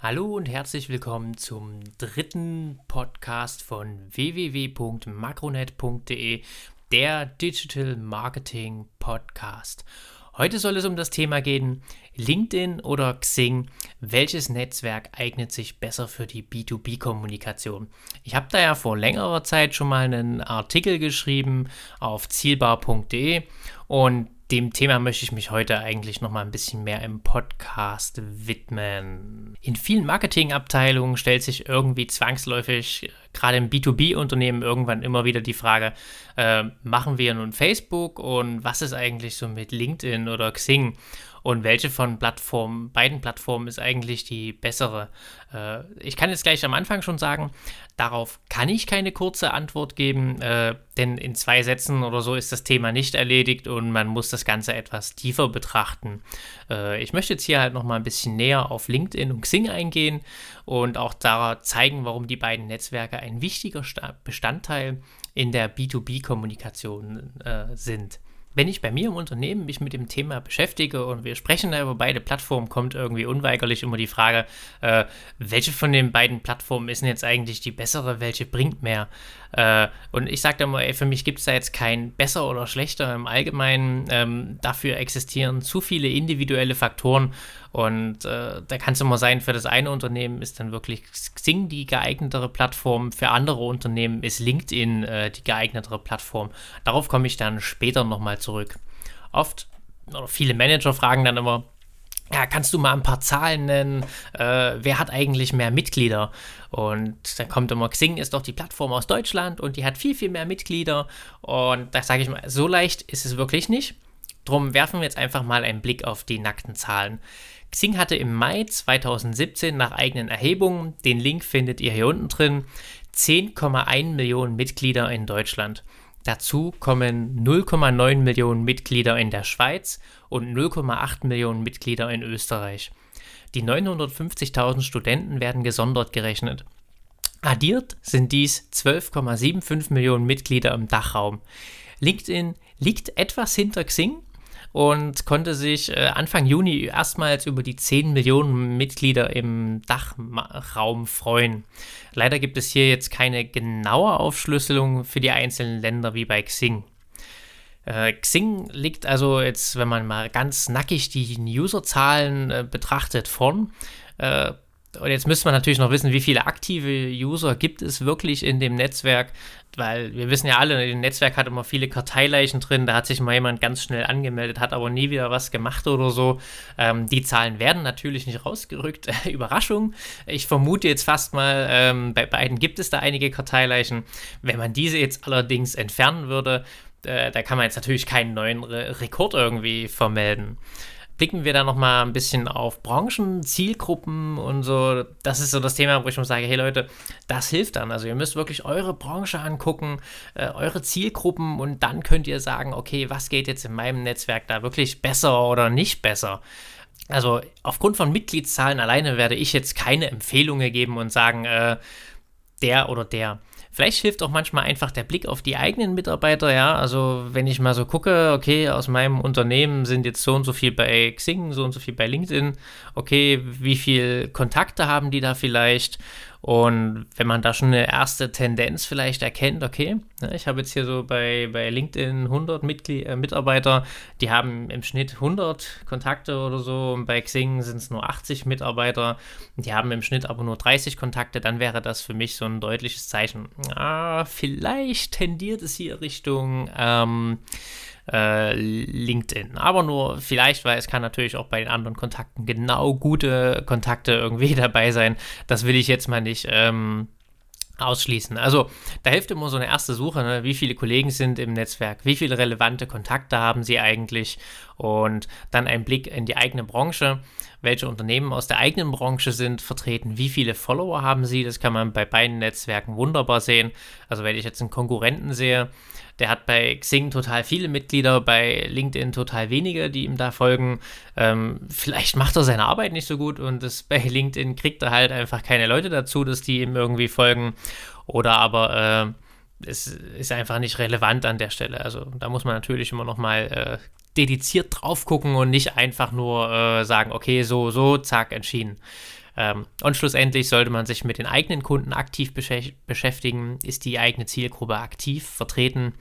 Hallo und herzlich willkommen zum dritten Podcast von www.makronet.de, der Digital Marketing Podcast. Heute soll es um das Thema gehen, LinkedIn oder Xing, welches Netzwerk eignet sich besser für die B2B-Kommunikation? Ich habe da ja vor längerer Zeit schon mal einen Artikel geschrieben auf zielbar.de und dem Thema möchte ich mich heute eigentlich noch mal ein bisschen mehr im Podcast widmen. In vielen Marketingabteilungen stellt sich irgendwie zwangsläufig, gerade im B2B-Unternehmen, irgendwann immer wieder die Frage, äh, machen wir nun Facebook und was ist eigentlich so mit LinkedIn oder Xing? und welche von Plattformen, beiden Plattformen ist eigentlich die bessere. Äh, ich kann jetzt gleich am Anfang schon sagen, darauf kann ich keine kurze Antwort geben, äh, denn in zwei Sätzen oder so ist das Thema nicht erledigt und man muss das Ganze etwas tiefer betrachten. Äh, ich möchte jetzt hier halt nochmal ein bisschen näher auf LinkedIn und Xing eingehen und auch da zeigen, warum die beiden Netzwerke ein wichtiger Bestandteil in der B2B-Kommunikation äh, sind wenn ich bei mir im Unternehmen mich mit dem Thema beschäftige und wir sprechen da über beide Plattformen, kommt irgendwie unweigerlich immer die Frage, äh, welche von den beiden Plattformen ist denn jetzt eigentlich die bessere, welche bringt mehr? Äh, und ich sage da mal, ey, für mich gibt es da jetzt kein besser oder schlechter im Allgemeinen. Ähm, dafür existieren zu viele individuelle Faktoren und äh, da kann es immer sein, für das eine Unternehmen ist dann wirklich Xing die geeignetere Plattform, für andere Unternehmen ist LinkedIn äh, die geeignetere Plattform. Darauf komme ich dann später nochmal zurück. Oft, oder viele Manager fragen dann immer, ja, kannst du mal ein paar Zahlen nennen? Äh, wer hat eigentlich mehr Mitglieder? Und dann kommt immer, Xing ist doch die Plattform aus Deutschland und die hat viel, viel mehr Mitglieder. Und da sage ich mal, so leicht ist es wirklich nicht. Drum werfen wir jetzt einfach mal einen Blick auf die nackten Zahlen. Xing hatte im Mai 2017 nach eigenen Erhebungen, den Link findet ihr hier unten drin, 10,1 Millionen Mitglieder in Deutschland. Dazu kommen 0,9 Millionen Mitglieder in der Schweiz und 0,8 Millionen Mitglieder in Österreich. Die 950.000 Studenten werden gesondert gerechnet. Addiert sind dies 12,75 Millionen Mitglieder im Dachraum. LinkedIn liegt etwas hinter Xing und konnte sich äh, Anfang Juni erstmals über die 10 Millionen Mitglieder im Dachraum freuen. Leider gibt es hier jetzt keine genaue Aufschlüsselung für die einzelnen Länder wie bei Xing. Äh, Xing liegt also jetzt, wenn man mal ganz nackig die Userzahlen äh, betrachtet, vorn. Äh, und jetzt müsste man natürlich noch wissen, wie viele aktive User gibt es wirklich in dem Netzwerk, weil wir wissen ja alle, ein Netzwerk hat immer viele Karteileichen drin, da hat sich mal jemand ganz schnell angemeldet, hat aber nie wieder was gemacht oder so. Ähm, die Zahlen werden natürlich nicht rausgerückt. Überraschung. Ich vermute jetzt fast mal, ähm, bei beiden gibt es da einige Karteileichen. Wenn man diese jetzt allerdings entfernen würde, äh, da kann man jetzt natürlich keinen neuen Re Rekord irgendwie vermelden blicken wir da nochmal ein bisschen auf Branchen, Zielgruppen und so. Das ist so das Thema, wo ich schon sage, hey Leute, das hilft dann. Also ihr müsst wirklich eure Branche angucken, äh, eure Zielgruppen und dann könnt ihr sagen, okay, was geht jetzt in meinem Netzwerk da wirklich besser oder nicht besser. Also aufgrund von Mitgliedszahlen alleine werde ich jetzt keine Empfehlungen geben und sagen, äh, der oder der. Vielleicht hilft auch manchmal einfach der Blick auf die eigenen Mitarbeiter, ja. Also wenn ich mal so gucke, okay, aus meinem Unternehmen sind jetzt so und so viel bei Xing, so und so viel bei LinkedIn, okay, wie viel Kontakte haben die da vielleicht? Und wenn man da schon eine erste Tendenz vielleicht erkennt, okay, ne, ich habe jetzt hier so bei, bei LinkedIn 100 Mitglied, äh, Mitarbeiter, die haben im Schnitt 100 Kontakte oder so und bei Xing sind es nur 80 Mitarbeiter, die haben im Schnitt aber nur 30 Kontakte, dann wäre das für mich so ein deutliches Zeichen. Ah, vielleicht tendiert es hier Richtung ähm, äh, LinkedIn. Aber nur vielleicht, weil es kann natürlich auch bei den anderen Kontakten genau gute Kontakte irgendwie dabei sein. Das will ich jetzt mal nicht ähm, ausschließen. Also da hilft immer so eine erste Suche, ne? wie viele Kollegen sind im Netzwerk, wie viele relevante Kontakte haben sie eigentlich und dann ein Blick in die eigene Branche, welche Unternehmen aus der eigenen Branche sind vertreten, wie viele Follower haben sie, das kann man bei beiden Netzwerken wunderbar sehen. Also wenn ich jetzt einen Konkurrenten sehe, der hat bei Xing total viele Mitglieder, bei LinkedIn total wenige, die ihm da folgen. Ähm, vielleicht macht er seine Arbeit nicht so gut und das, bei LinkedIn kriegt er halt einfach keine Leute dazu, dass die ihm irgendwie folgen. Oder aber äh, es ist einfach nicht relevant an der Stelle. Also da muss man natürlich immer noch mal äh, dediziert drauf gucken und nicht einfach nur äh, sagen, okay, so, so, zack, entschieden. Ähm, und schlussendlich sollte man sich mit den eigenen Kunden aktiv beschäftigen. Ist die eigene Zielgruppe aktiv vertreten?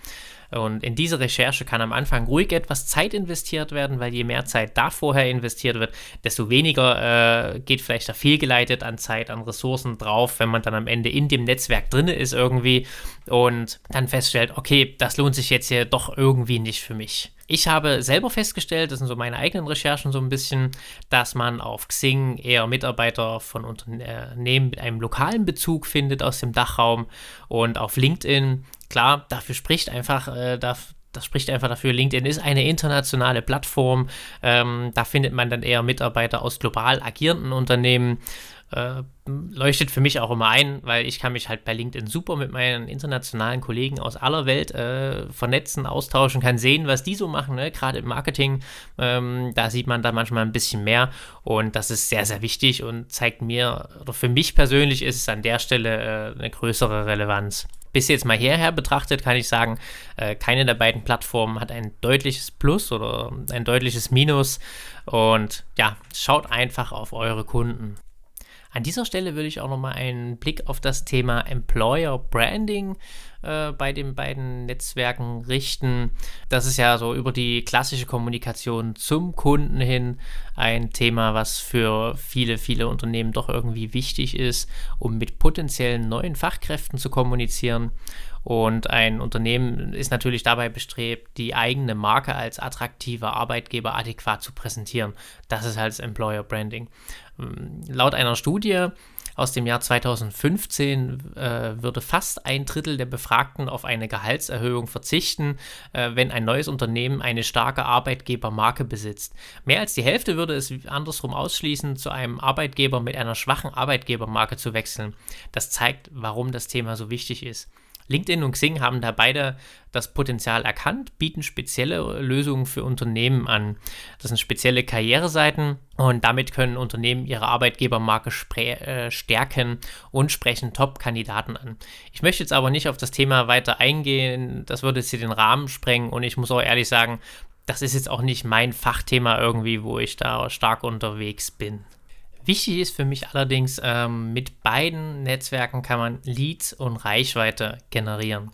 Und in diese Recherche kann am Anfang ruhig etwas Zeit investiert werden, weil je mehr Zeit da vorher investiert wird, desto weniger äh, geht vielleicht da fehlgeleitet an Zeit, an Ressourcen drauf, wenn man dann am Ende in dem Netzwerk drin ist irgendwie und dann feststellt, okay, das lohnt sich jetzt hier doch irgendwie nicht für mich. Ich habe selber festgestellt, das sind so meine eigenen Recherchen so ein bisschen, dass man auf Xing eher Mitarbeiter von Unternehmen mit einem lokalen Bezug findet aus dem Dachraum und auf LinkedIn klar, dafür spricht einfach, äh, darf, das spricht einfach dafür, LinkedIn ist eine internationale Plattform. Ähm, da findet man dann eher Mitarbeiter aus global agierenden Unternehmen. Äh, leuchtet für mich auch immer ein, weil ich kann mich halt bei LinkedIn super mit meinen internationalen Kollegen aus aller Welt äh, vernetzen, austauschen, kann sehen, was die so machen, ne? gerade im Marketing. Ähm, da sieht man da manchmal ein bisschen mehr und das ist sehr, sehr wichtig und zeigt mir, oder für mich persönlich ist es an der Stelle äh, eine größere Relevanz bis jetzt mal hierher betrachtet, kann ich sagen, äh, keine der beiden Plattformen hat ein deutliches Plus oder ein deutliches Minus. Und ja, schaut einfach auf eure Kunden. An dieser Stelle würde ich auch nochmal einen Blick auf das Thema Employer Branding äh, bei den beiden Netzwerken richten. Das ist ja so über die klassische Kommunikation zum Kunden hin ein Thema, was für viele, viele Unternehmen doch irgendwie wichtig ist, um mit potenziellen neuen Fachkräften zu kommunizieren. Und ein Unternehmen ist natürlich dabei bestrebt, die eigene Marke als attraktiver Arbeitgeber adäquat zu präsentieren. Das ist halt das Employer Branding. Laut einer Studie aus dem Jahr 2015 äh, würde fast ein Drittel der Befragten auf eine Gehaltserhöhung verzichten, äh, wenn ein neues Unternehmen eine starke Arbeitgebermarke besitzt. Mehr als die Hälfte würde es andersrum ausschließen, zu einem Arbeitgeber mit einer schwachen Arbeitgebermarke zu wechseln. Das zeigt, warum das Thema so wichtig ist. LinkedIn und Xing haben da beide das Potenzial erkannt, bieten spezielle Lösungen für Unternehmen an. Das sind spezielle Karriereseiten und damit können Unternehmen ihre Arbeitgebermarke äh, stärken und sprechen Top-Kandidaten an. Ich möchte jetzt aber nicht auf das Thema weiter eingehen, das würde jetzt hier den Rahmen sprengen und ich muss auch ehrlich sagen, das ist jetzt auch nicht mein Fachthema irgendwie, wo ich da stark unterwegs bin. Wichtig ist für mich allerdings, ähm, mit beiden Netzwerken kann man Leads und Reichweite generieren.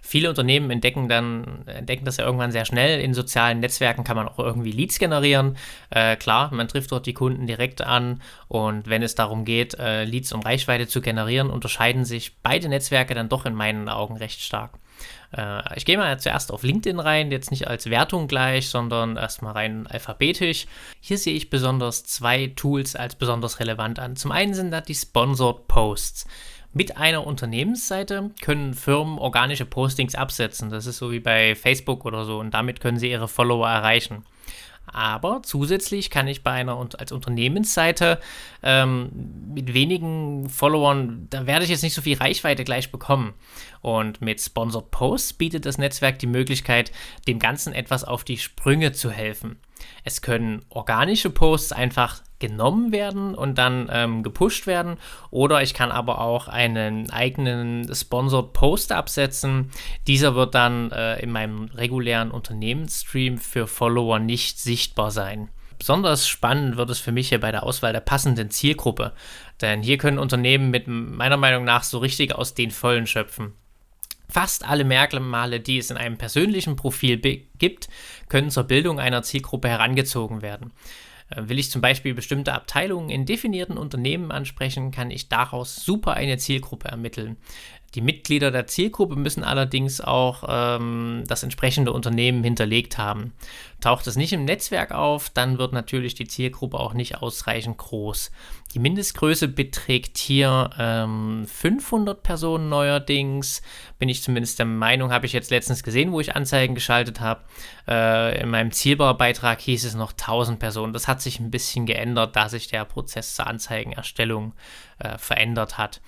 Viele Unternehmen entdecken dann, entdecken das ja irgendwann sehr schnell. In sozialen Netzwerken kann man auch irgendwie Leads generieren. Äh, klar, man trifft dort die Kunden direkt an und wenn es darum geht, äh, Leads und Reichweite zu generieren, unterscheiden sich beide Netzwerke dann doch in meinen Augen recht stark. Äh, ich gehe mal zuerst auf LinkedIn rein, jetzt nicht als Wertung gleich, sondern erstmal rein alphabetisch. Hier sehe ich besonders zwei Tools als besonders relevant an. Zum einen sind das die Sponsored Posts. Mit einer Unternehmensseite können Firmen organische Postings absetzen. Das ist so wie bei Facebook oder so und damit können sie ihre Follower erreichen. Aber zusätzlich kann ich bei einer als Unternehmensseite ähm, mit wenigen Followern, da werde ich jetzt nicht so viel Reichweite gleich bekommen. Und mit Sponsored Posts bietet das Netzwerk die Möglichkeit, dem Ganzen etwas auf die Sprünge zu helfen. Es können organische Posts einfach genommen werden und dann ähm, gepusht werden. Oder ich kann aber auch einen eigenen Sponsored Post absetzen. Dieser wird dann äh, in meinem regulären Unternehmensstream für Follower nicht sichtbar sein. Besonders spannend wird es für mich hier bei der Auswahl der passenden Zielgruppe. Denn hier können Unternehmen mit meiner Meinung nach so richtig aus den Vollen schöpfen. Fast alle Merkmale, die es in einem persönlichen Profil gibt, können zur Bildung einer Zielgruppe herangezogen werden. Äh, will ich zum Beispiel bestimmte Abteilungen in definierten Unternehmen ansprechen, kann ich daraus super eine Zielgruppe ermitteln. Die Mitglieder der Zielgruppe müssen allerdings auch ähm, das entsprechende Unternehmen hinterlegt haben. Taucht es nicht im Netzwerk auf, dann wird natürlich die Zielgruppe auch nicht ausreichend groß. Die Mindestgröße beträgt hier ähm, 500 Personen neuerdings. Bin ich zumindest der Meinung, habe ich jetzt letztens gesehen, wo ich Anzeigen geschaltet habe. Äh, in meinem Zielbaubeitrag hieß es noch 1000 Personen. Das hat sich ein bisschen geändert, da sich der Prozess zur Anzeigenerstellung äh, verändert hat.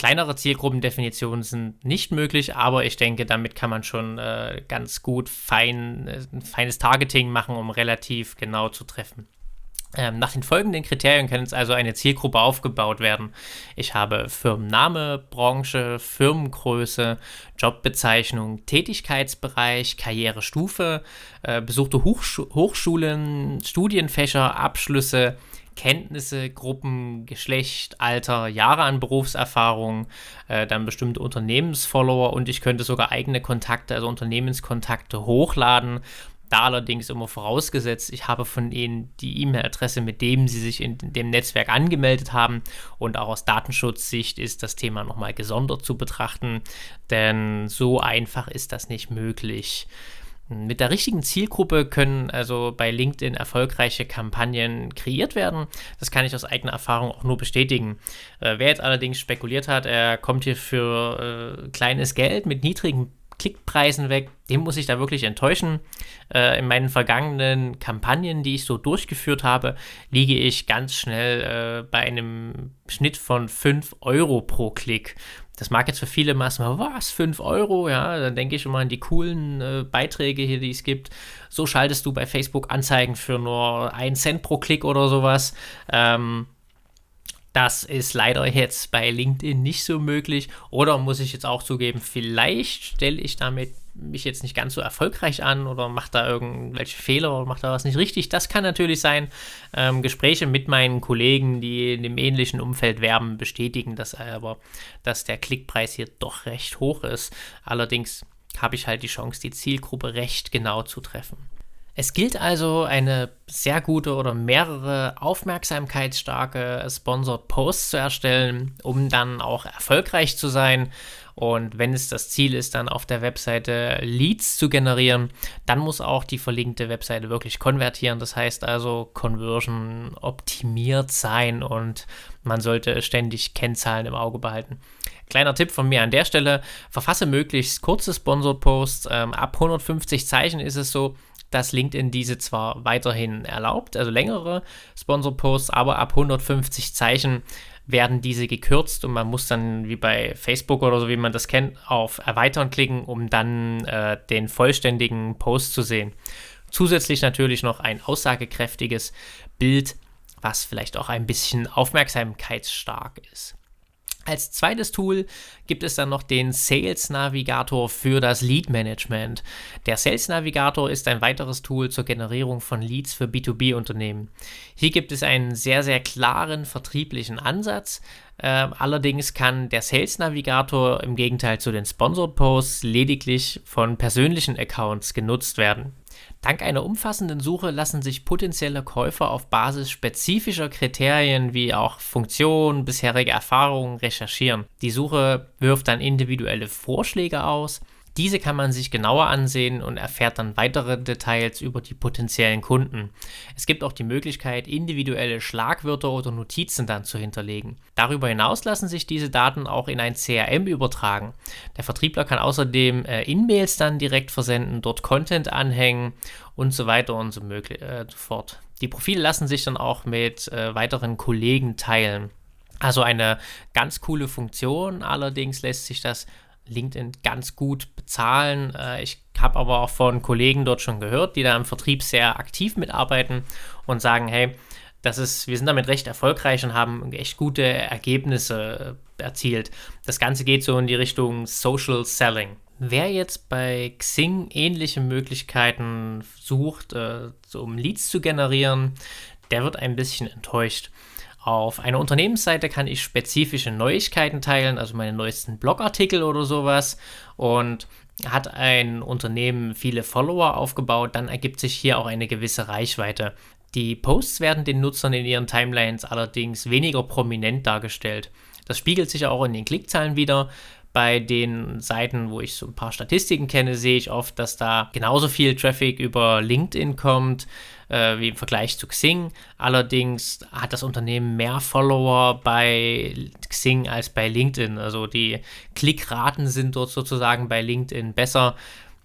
Kleinere Zielgruppendefinitionen sind nicht möglich, aber ich denke, damit kann man schon äh, ganz gut fein, äh, feines Targeting machen, um relativ genau zu treffen. Ähm, nach den folgenden Kriterien kann jetzt also eine Zielgruppe aufgebaut werden. Ich habe Firmenname, Branche, Firmengröße, Jobbezeichnung, Tätigkeitsbereich, Karrierestufe, äh, besuchte Hochschu Hochschulen, Studienfächer, Abschlüsse, Kenntnisse, Gruppen, Geschlecht, Alter, Jahre an Berufserfahrung, äh, dann bestimmte Unternehmensfollower und ich könnte sogar eigene Kontakte, also Unternehmenskontakte hochladen da allerdings immer vorausgesetzt, ich habe von Ihnen die E-Mail-Adresse, mit dem Sie sich in dem Netzwerk angemeldet haben. Und auch aus Datenschutzsicht ist das Thema nochmal gesondert zu betrachten, denn so einfach ist das nicht möglich. Mit der richtigen Zielgruppe können also bei LinkedIn erfolgreiche Kampagnen kreiert werden. Das kann ich aus eigener Erfahrung auch nur bestätigen. Äh, wer jetzt allerdings spekuliert hat, er kommt hier für äh, kleines Geld mit niedrigen Klickpreisen weg, dem muss ich da wirklich enttäuschen. Äh, in meinen vergangenen Kampagnen, die ich so durchgeführt habe, liege ich ganz schnell äh, bei einem Schnitt von 5 Euro pro Klick. Das mag jetzt für viele Massen, was, 5 Euro? Ja, dann denke ich immer an die coolen äh, Beiträge hier, die es gibt. So schaltest du bei Facebook Anzeigen für nur 1 Cent pro Klick oder sowas. Ähm, das ist leider jetzt bei LinkedIn nicht so möglich. Oder muss ich jetzt auch zugeben, vielleicht stelle ich damit mich jetzt nicht ganz so erfolgreich an oder mache da irgendwelche Fehler oder mache da was nicht richtig. Das kann natürlich sein. Ähm, Gespräche mit meinen Kollegen, die in dem ähnlichen Umfeld werben, bestätigen das aber, dass der Klickpreis hier doch recht hoch ist. Allerdings habe ich halt die Chance, die Zielgruppe recht genau zu treffen. Es gilt also, eine sehr gute oder mehrere aufmerksamkeitsstarke Sponsored Posts zu erstellen, um dann auch erfolgreich zu sein. Und wenn es das Ziel ist, dann auf der Webseite Leads zu generieren, dann muss auch die verlinkte Webseite wirklich konvertieren. Das heißt also Conversion optimiert sein und man sollte ständig Kennzahlen im Auge behalten. Kleiner Tipp von mir an der Stelle, verfasse möglichst kurze Sponsored Posts. Ähm, ab 150 Zeichen ist es so, dass LinkedIn diese zwar weiterhin erlaubt, also längere Sponsor-Posts, aber ab 150 Zeichen werden diese gekürzt und man muss dann wie bei Facebook oder so, wie man das kennt, auf Erweitern klicken, um dann äh, den vollständigen Post zu sehen. Zusätzlich natürlich noch ein aussagekräftiges Bild, was vielleicht auch ein bisschen aufmerksamkeitsstark ist. Als zweites Tool gibt es dann noch den Sales Navigator für das Lead Management. Der Sales Navigator ist ein weiteres Tool zur Generierung von Leads für B2B-Unternehmen. Hier gibt es einen sehr, sehr klaren vertrieblichen Ansatz. Äh, allerdings kann der Sales Navigator im Gegenteil zu den Sponsored Posts lediglich von persönlichen Accounts genutzt werden. Dank einer umfassenden Suche lassen sich potenzielle Käufer auf Basis spezifischer Kriterien wie auch Funktion, bisherige Erfahrungen recherchieren. Die Suche wirft dann individuelle Vorschläge aus diese kann man sich genauer ansehen und erfährt dann weitere Details über die potenziellen Kunden. Es gibt auch die Möglichkeit, individuelle Schlagwörter oder Notizen dann zu hinterlegen. Darüber hinaus lassen sich diese Daten auch in ein CRM übertragen. Der Vertriebler kann außerdem äh, In-Mails dann direkt versenden, dort Content anhängen und so weiter und so, äh, fort. Die Profile lassen sich dann auch mit äh, weiteren Kollegen teilen. Also eine ganz coole Funktion, allerdings lässt sich das LinkedIn ganz gut bezahlen. Äh, ich habe aber auch von Kollegen dort schon gehört, die da im Vertrieb sehr aktiv mitarbeiten und sagen, hey, das ist, wir sind damit recht erfolgreich und haben echt gute Ergebnisse äh, erzielt. Das Ganze geht so in die Richtung Social Selling. Wer jetzt bei Xing ähnliche Möglichkeiten sucht, äh, so um Leads zu generieren, der wird ein bisschen enttäuscht. Auf einer Unternehmensseite kann ich spezifische Neuigkeiten teilen, also meine neuesten Blogartikel oder sowas. Und hat ein Unternehmen viele Follower aufgebaut, dann ergibt sich hier auch eine gewisse Reichweite. Die Posts werden den Nutzern in ihren Timelines allerdings weniger prominent dargestellt. Das spiegelt sich auch in den Klickzahlen wieder. Bei den Seiten, wo ich so ein paar Statistiken kenne, sehe ich oft, dass da genauso viel Traffic über LinkedIn kommt äh, wie im Vergleich zu Xing. Allerdings hat das Unternehmen mehr Follower bei Xing als bei LinkedIn. Also die Klickraten sind dort sozusagen bei LinkedIn besser.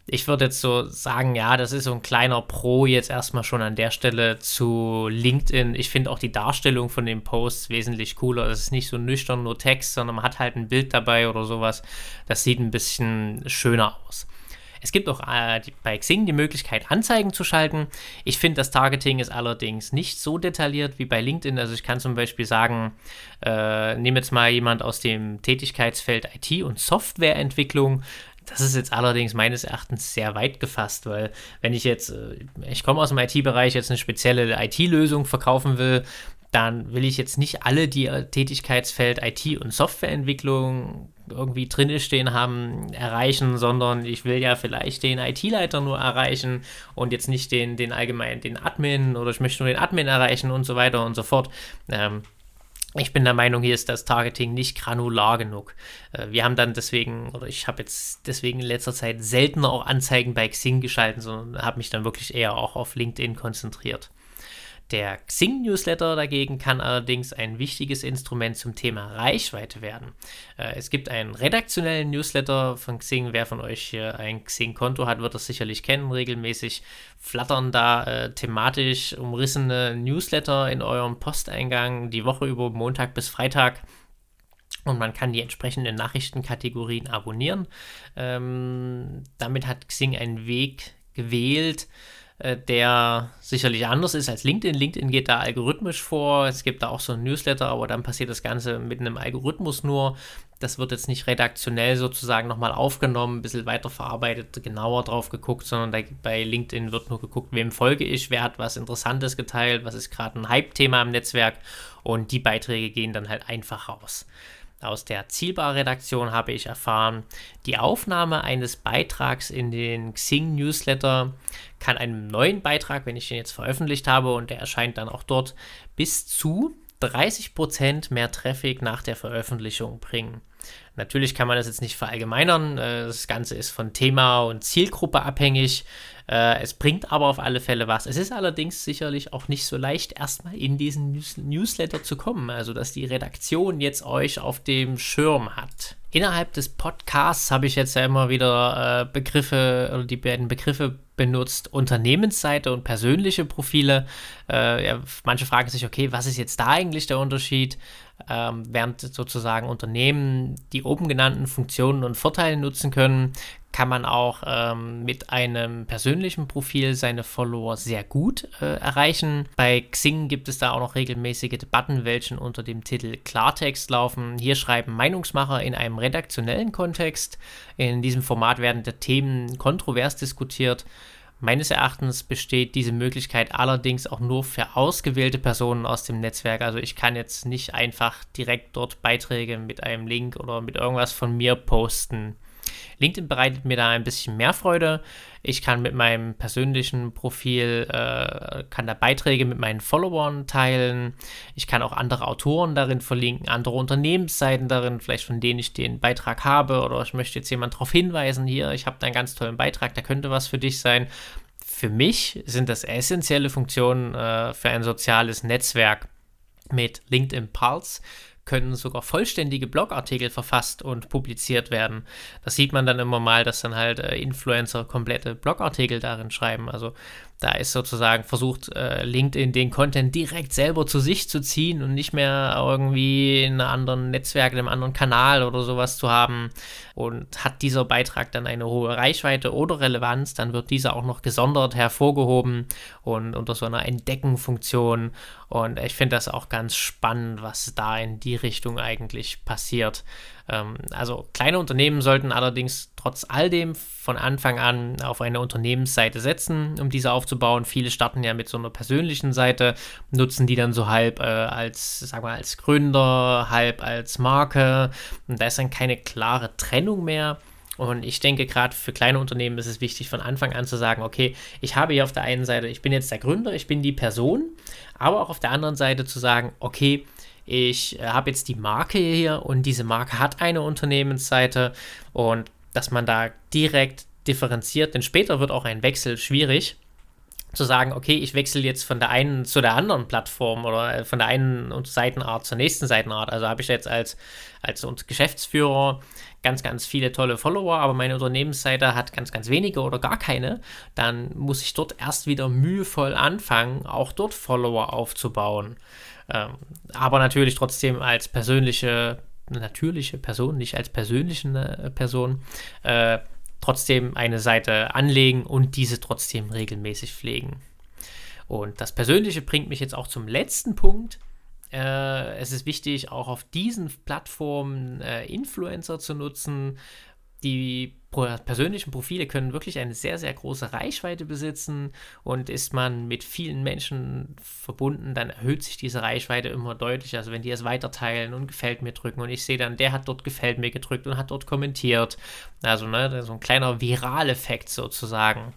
Ich würde jetzt so sagen, ja, das ist so ein kleiner Pro jetzt erstmal schon an der Stelle zu LinkedIn. Ich finde auch die Darstellung von den Posts wesentlich cooler. Es ist nicht so nüchtern nur Text, sondern man hat halt ein Bild dabei oder sowas. Das sieht ein bisschen schöner aus. Es gibt auch äh, die, bei Xing die Möglichkeit, Anzeigen zu schalten. Ich finde, das Targeting ist allerdings nicht so detailliert wie bei LinkedIn. Also ich kann zum Beispiel sagen, äh, nehme jetzt mal jemand aus dem Tätigkeitsfeld IT und Softwareentwicklung. Das ist jetzt allerdings meines Erachtens sehr weit gefasst, weil wenn ich jetzt, äh, ich komme aus dem IT-Bereich, jetzt eine spezielle IT-Lösung verkaufen will, dann will ich jetzt nicht alle, die Tätigkeitsfeld IT und Softwareentwicklung irgendwie drin stehen haben, erreichen, sondern ich will ja vielleicht den IT-Leiter nur erreichen und jetzt nicht den, den allgemeinen, den Admin oder ich möchte nur den Admin erreichen und so weiter und so fort. Ähm, ich bin der Meinung, hier ist das Targeting nicht granular genug. Äh, wir haben dann deswegen, oder ich habe jetzt deswegen in letzter Zeit seltener auch Anzeigen bei Xing geschalten, sondern habe mich dann wirklich eher auch auf LinkedIn konzentriert. Der Xing-Newsletter dagegen kann allerdings ein wichtiges Instrument zum Thema Reichweite werden. Äh, es gibt einen redaktionellen Newsletter von Xing. Wer von euch hier ein Xing-Konto hat, wird das sicherlich kennen. Regelmäßig flattern da äh, thematisch umrissene Newsletter in eurem Posteingang die Woche über Montag bis Freitag. Und man kann die entsprechenden Nachrichtenkategorien abonnieren. Ähm, damit hat Xing einen Weg gewählt, äh, der sicherlich anders ist als LinkedIn. LinkedIn geht da algorithmisch vor. Es gibt da auch so ein Newsletter, aber dann passiert das Ganze mit einem Algorithmus nur. Das wird jetzt nicht redaktionell sozusagen nochmal aufgenommen, ein bisschen weiter verarbeitet, genauer drauf geguckt, sondern bei LinkedIn wird nur geguckt, wem folge ich, wer hat was Interessantes geteilt, was ist gerade ein Hype-Thema im Netzwerk und die Beiträge gehen dann halt einfach raus. Aus der Zielbar-Redaktion habe ich erfahren, die Aufnahme eines Beitrags in den Xing-Newsletter kann einem neuen Beitrag, wenn ich den jetzt veröffentlicht habe und der erscheint dann auch dort, bis zu 30% mehr Traffic nach der Veröffentlichung bringen. Natürlich kann man das jetzt nicht verallgemeinern. Äh, das Ganze ist von Thema und Zielgruppe abhängig. Äh, es bringt aber auf alle Fälle was. Es ist allerdings sicherlich auch nicht so leicht, erstmal in diesen News Newsletter zu kommen. Also, dass die Redaktion jetzt euch auf dem Schirm hat. Innerhalb des Podcasts habe ich jetzt ja immer wieder äh, Begriffe oder die beiden Begriffe benutzt, Unternehmensseite und persönliche Profile. Äh, ja, manche fragen sich, okay, was ist jetzt da eigentlich der Unterschied? Ähm, während sozusagen Unternehmen die oben genannten Funktionen und Vorteile nutzen können, kann man auch ähm, mit einem persönlichen Profil seine Follower sehr gut äh, erreichen. Bei Xing gibt es da auch noch regelmäßige Debatten, welche unter dem Titel Klartext laufen. Hier schreiben Meinungsmacher in einem redaktionellen Kontext. In diesem Format werden die Themen kontrovers diskutiert. Meines Erachtens besteht diese Möglichkeit allerdings auch nur für ausgewählte Personen aus dem Netzwerk. Also ich kann jetzt nicht einfach direkt dort Beiträge mit einem Link oder mit irgendwas von mir posten. LinkedIn bereitet mir da ein bisschen mehr Freude. Ich kann mit meinem persönlichen Profil, äh, kann da Beiträge mit meinen Followern teilen. Ich kann auch andere Autoren darin verlinken, andere Unternehmensseiten darin, vielleicht von denen ich den Beitrag habe oder ich möchte jetzt jemand darauf hinweisen, hier, ich habe da einen ganz tollen Beitrag, da könnte was für dich sein. Für mich sind das essentielle Funktionen äh, für ein soziales Netzwerk mit LinkedIn Pulse können sogar vollständige Blogartikel verfasst und publiziert werden. Das sieht man dann immer mal, dass dann halt äh, Influencer komplette Blogartikel darin schreiben. Also da ist sozusagen versucht, äh, LinkedIn den Content direkt selber zu sich zu ziehen und nicht mehr irgendwie in einem anderen Netzwerk, in einem anderen Kanal oder sowas zu haben. Und hat dieser Beitrag dann eine hohe Reichweite oder Relevanz, dann wird dieser auch noch gesondert hervorgehoben und unter so einer Entdeckenfunktion. Und ich finde das auch ganz spannend, was da in die Richtung eigentlich passiert. Ähm, also kleine Unternehmen sollten allerdings trotz all dem von Anfang an auf eine Unternehmensseite setzen, um diese aufzubauen. Viele starten ja mit so einer persönlichen Seite, nutzen die dann so halb äh, als, sag mal, als Gründer, halb als Marke. Und da ist dann keine klare Trennung mehr. Und ich denke, gerade für kleine Unternehmen ist es wichtig, von Anfang an zu sagen, okay, ich habe hier auf der einen Seite, ich bin jetzt der Gründer, ich bin die Person, aber auch auf der anderen Seite zu sagen, okay, ich äh, habe jetzt die Marke hier und diese Marke hat eine Unternehmensseite und dass man da direkt differenziert, denn später wird auch ein Wechsel schwierig zu sagen, okay, ich wechsle jetzt von der einen zu der anderen Plattform oder äh, von der einen Seitenart zur nächsten Seitenart. Also habe ich jetzt als, als Geschäftsführer ganz, ganz viele tolle Follower, aber meine Unternehmensseite hat ganz, ganz wenige oder gar keine, dann muss ich dort erst wieder mühevoll anfangen, auch dort Follower aufzubauen. Ähm, aber natürlich trotzdem als persönliche, natürliche Person, nicht als persönliche äh, Person. Äh, trotzdem eine Seite anlegen und diese trotzdem regelmäßig pflegen. Und das Persönliche bringt mich jetzt auch zum letzten Punkt. Äh, es ist wichtig, auch auf diesen Plattformen äh, Influencer zu nutzen. Die persönlichen Profile können wirklich eine sehr, sehr große Reichweite besitzen und ist man mit vielen Menschen verbunden, dann erhöht sich diese Reichweite immer deutlich. Also wenn die es weiter teilen und gefällt mir drücken und ich sehe dann, der hat dort gefällt mir gedrückt und hat dort kommentiert. Also ne, so ein kleiner Viraleffekt sozusagen.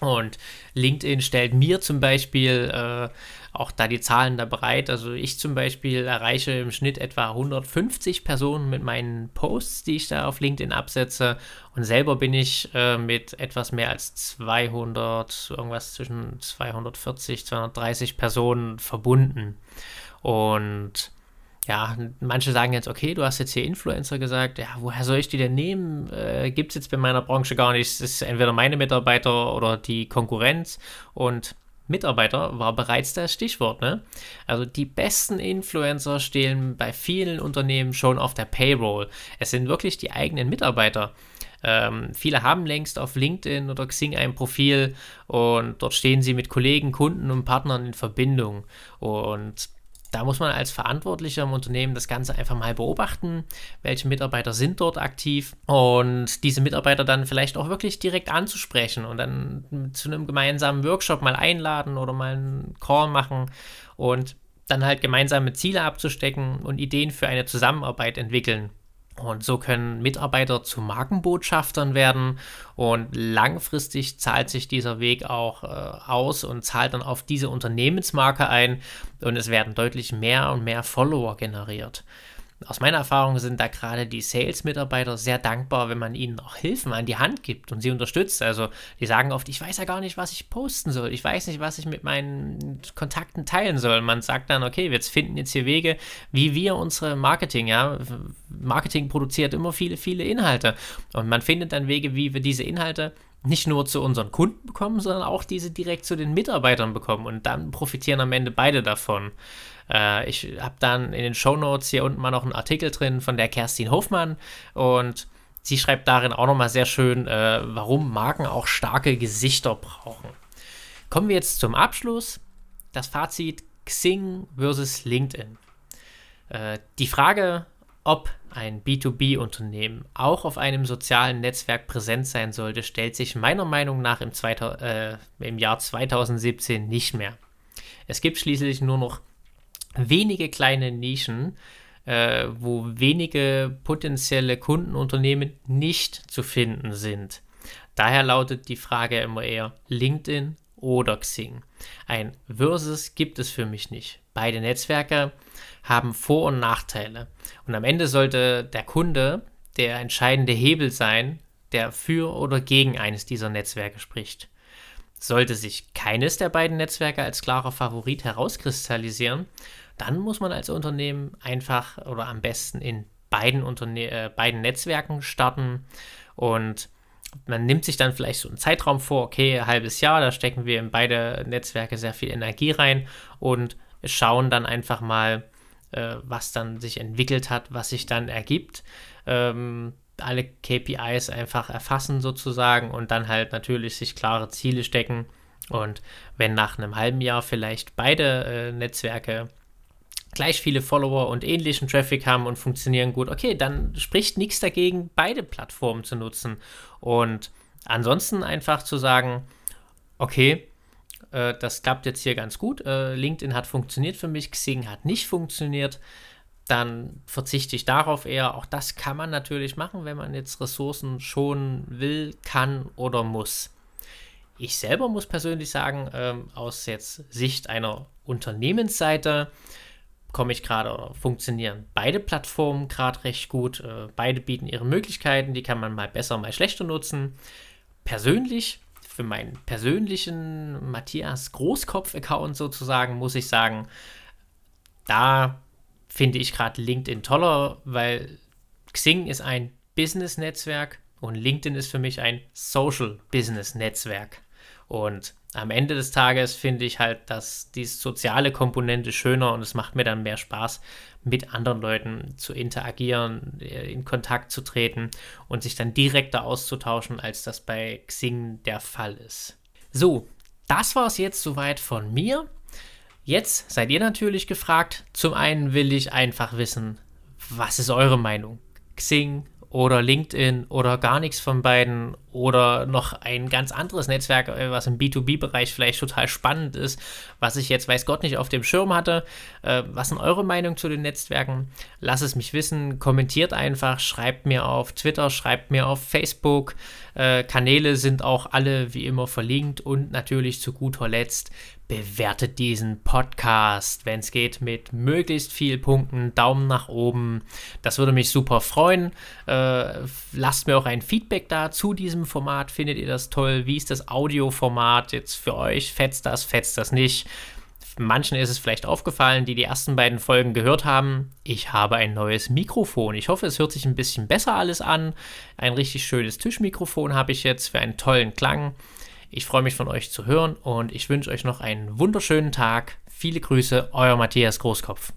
Und LinkedIn stellt mir zum Beispiel äh, auch da die Zahlen da bereit. Also ich zum Beispiel erreiche im Schnitt etwa 150 Personen mit meinen Posts, die ich da auf LinkedIn absetze. Und selber bin ich äh, mit etwas mehr als 200, irgendwas zwischen 240, 230 Personen verbunden. Und ja, manche sagen jetzt, okay, du hast jetzt hier Influencer gesagt, ja, woher soll ich die denn nehmen? Äh, Gibt es jetzt bei meiner Branche gar nicht. Es ist entweder meine Mitarbeiter oder die Konkurrenz. Und Mitarbeiter war bereits das Stichwort. Ne? Also die besten Influencer stehen bei vielen Unternehmen schon auf der Payroll. Es sind wirklich die eigenen Mitarbeiter. Ähm, viele haben längst auf LinkedIn oder Xing ein Profil und dort stehen sie mit Kollegen, Kunden und Partnern in Verbindung. Und da muss man als Verantwortlicher im Unternehmen das Ganze einfach mal beobachten, welche Mitarbeiter sind dort aktiv und diese Mitarbeiter dann vielleicht auch wirklich direkt anzusprechen und dann zu einem gemeinsamen Workshop mal einladen oder mal einen Call machen und dann halt gemeinsame Ziele abzustecken und Ideen für eine Zusammenarbeit entwickeln. Und so können Mitarbeiter zu Markenbotschaftern werden. Und langfristig zahlt sich dieser Weg auch äh, aus und zahlt dann auf diese Unternehmensmarke ein. Und es werden deutlich mehr und mehr Follower generiert aus meiner Erfahrung sind da gerade die Sales-Mitarbeiter sehr dankbar, wenn man ihnen auch Hilfen an die Hand gibt und sie unterstützt. Also die sagen oft, ich weiß ja gar nicht, was ich posten soll. Ich weiß nicht, was ich mit meinen Kontakten teilen soll. Man sagt dann, okay, wir finden jetzt hier Wege, wie wir unsere Marketing, ja, Marketing produziert immer viele, viele Inhalte. Und man findet dann Wege, wie wir diese Inhalte nicht nur zu unseren Kunden bekommen, sondern auch diese direkt zu den Mitarbeitern bekommen. Und dann profitieren am Ende beide davon. Äh, ich habe dann in den Show Notes hier unten mal noch einen Artikel drin von der Kerstin Hofmann und sie schreibt darin auch nochmal sehr schön, äh, warum Marken auch starke Gesichter brauchen. Kommen wir jetzt zum Abschluss. Das Fazit Xing versus LinkedIn. Äh, die Frage, ob ein B2B-Unternehmen auch auf einem sozialen Netzwerk präsent sein sollte, stellt sich meiner Meinung nach im, Zweita äh, im Jahr 2017 nicht mehr. Es gibt schließlich nur noch wenige kleine Nischen, äh, wo wenige potenzielle Kundenunternehmen nicht zu finden sind. Daher lautet die Frage immer eher LinkedIn oder Xing. Ein Versus gibt es für mich nicht. Beide Netzwerke haben Vor- und Nachteile. Und am Ende sollte der Kunde der entscheidende Hebel sein, der für oder gegen eines dieser Netzwerke spricht. Sollte sich keines der beiden Netzwerke als klarer Favorit herauskristallisieren, dann muss man als Unternehmen einfach oder am besten in beiden, Unterne äh, beiden Netzwerken starten und man nimmt sich dann vielleicht so einen Zeitraum vor, okay, ein halbes Jahr, da stecken wir in beide Netzwerke sehr viel Energie rein und schauen dann einfach mal, äh, was dann sich entwickelt hat, was sich dann ergibt. Ähm, alle KPIs einfach erfassen sozusagen und dann halt natürlich sich klare Ziele stecken. Und wenn nach einem halben Jahr vielleicht beide äh, Netzwerke gleich viele Follower und ähnlichen Traffic haben und funktionieren gut, okay, dann spricht nichts dagegen, beide Plattformen zu nutzen. Und ansonsten einfach zu sagen, okay, äh, das klappt jetzt hier ganz gut, äh, LinkedIn hat funktioniert für mich, Xing hat nicht funktioniert, dann verzichte ich darauf eher. Auch das kann man natürlich machen, wenn man jetzt Ressourcen schonen will, kann oder muss. Ich selber muss persönlich sagen, ähm, aus jetzt Sicht einer Unternehmensseite, komme ich gerade oder funktionieren beide Plattformen gerade recht gut. Äh, beide bieten ihre Möglichkeiten, die kann man mal besser, mal schlechter nutzen. Persönlich, für meinen persönlichen Matthias Großkopf-Account sozusagen, muss ich sagen, da finde ich gerade LinkedIn toller, weil Xing ist ein Business-Netzwerk und LinkedIn ist für mich ein Social-Business-Netzwerk. Und am Ende des Tages finde ich halt, dass die soziale Komponente schöner und es macht mir dann mehr Spaß, mit anderen Leuten zu interagieren, äh, in Kontakt zu treten und sich dann direkter auszutauschen, als das bei Xing der Fall ist. So, das war es jetzt soweit von mir. Jetzt seid ihr natürlich gefragt. Zum einen will ich einfach wissen, was ist eure Meinung? Xing oder LinkedIn oder gar nichts von beiden oder noch ein ganz anderes Netzwerk, äh, was im B2B-Bereich vielleicht total spannend ist, was ich jetzt weiß Gott nicht auf dem Schirm hatte. Äh, was sind eure Meinung zu den Netzwerken? Lasst es mich wissen, kommentiert einfach, schreibt mir auf Twitter, schreibt mir auf Facebook. Äh, Kanäle sind auch alle wie immer verlinkt und natürlich zu guter Letzt bewertet diesen Podcast, wenn es geht, mit möglichst viel Punkten, Daumen nach oben. Das würde mich super freuen. Äh, lasst mir auch ein Feedback da zu diesem Format. Findet ihr das toll? Wie ist das Audioformat jetzt für euch? Fetzt das, fetzt das nicht? Manchen ist es vielleicht aufgefallen, die die ersten beiden Folgen gehört haben. Ich habe ein neues Mikrofon. Ich hoffe, es hört sich ein bisschen besser alles an. Ein richtig schönes Tischmikrofon habe ich jetzt für einen tollen Klang. Ich freue mich von euch zu hören und ich wünsche euch noch einen wunderschönen Tag. Viele Grüße, euer Matthias Großkopf.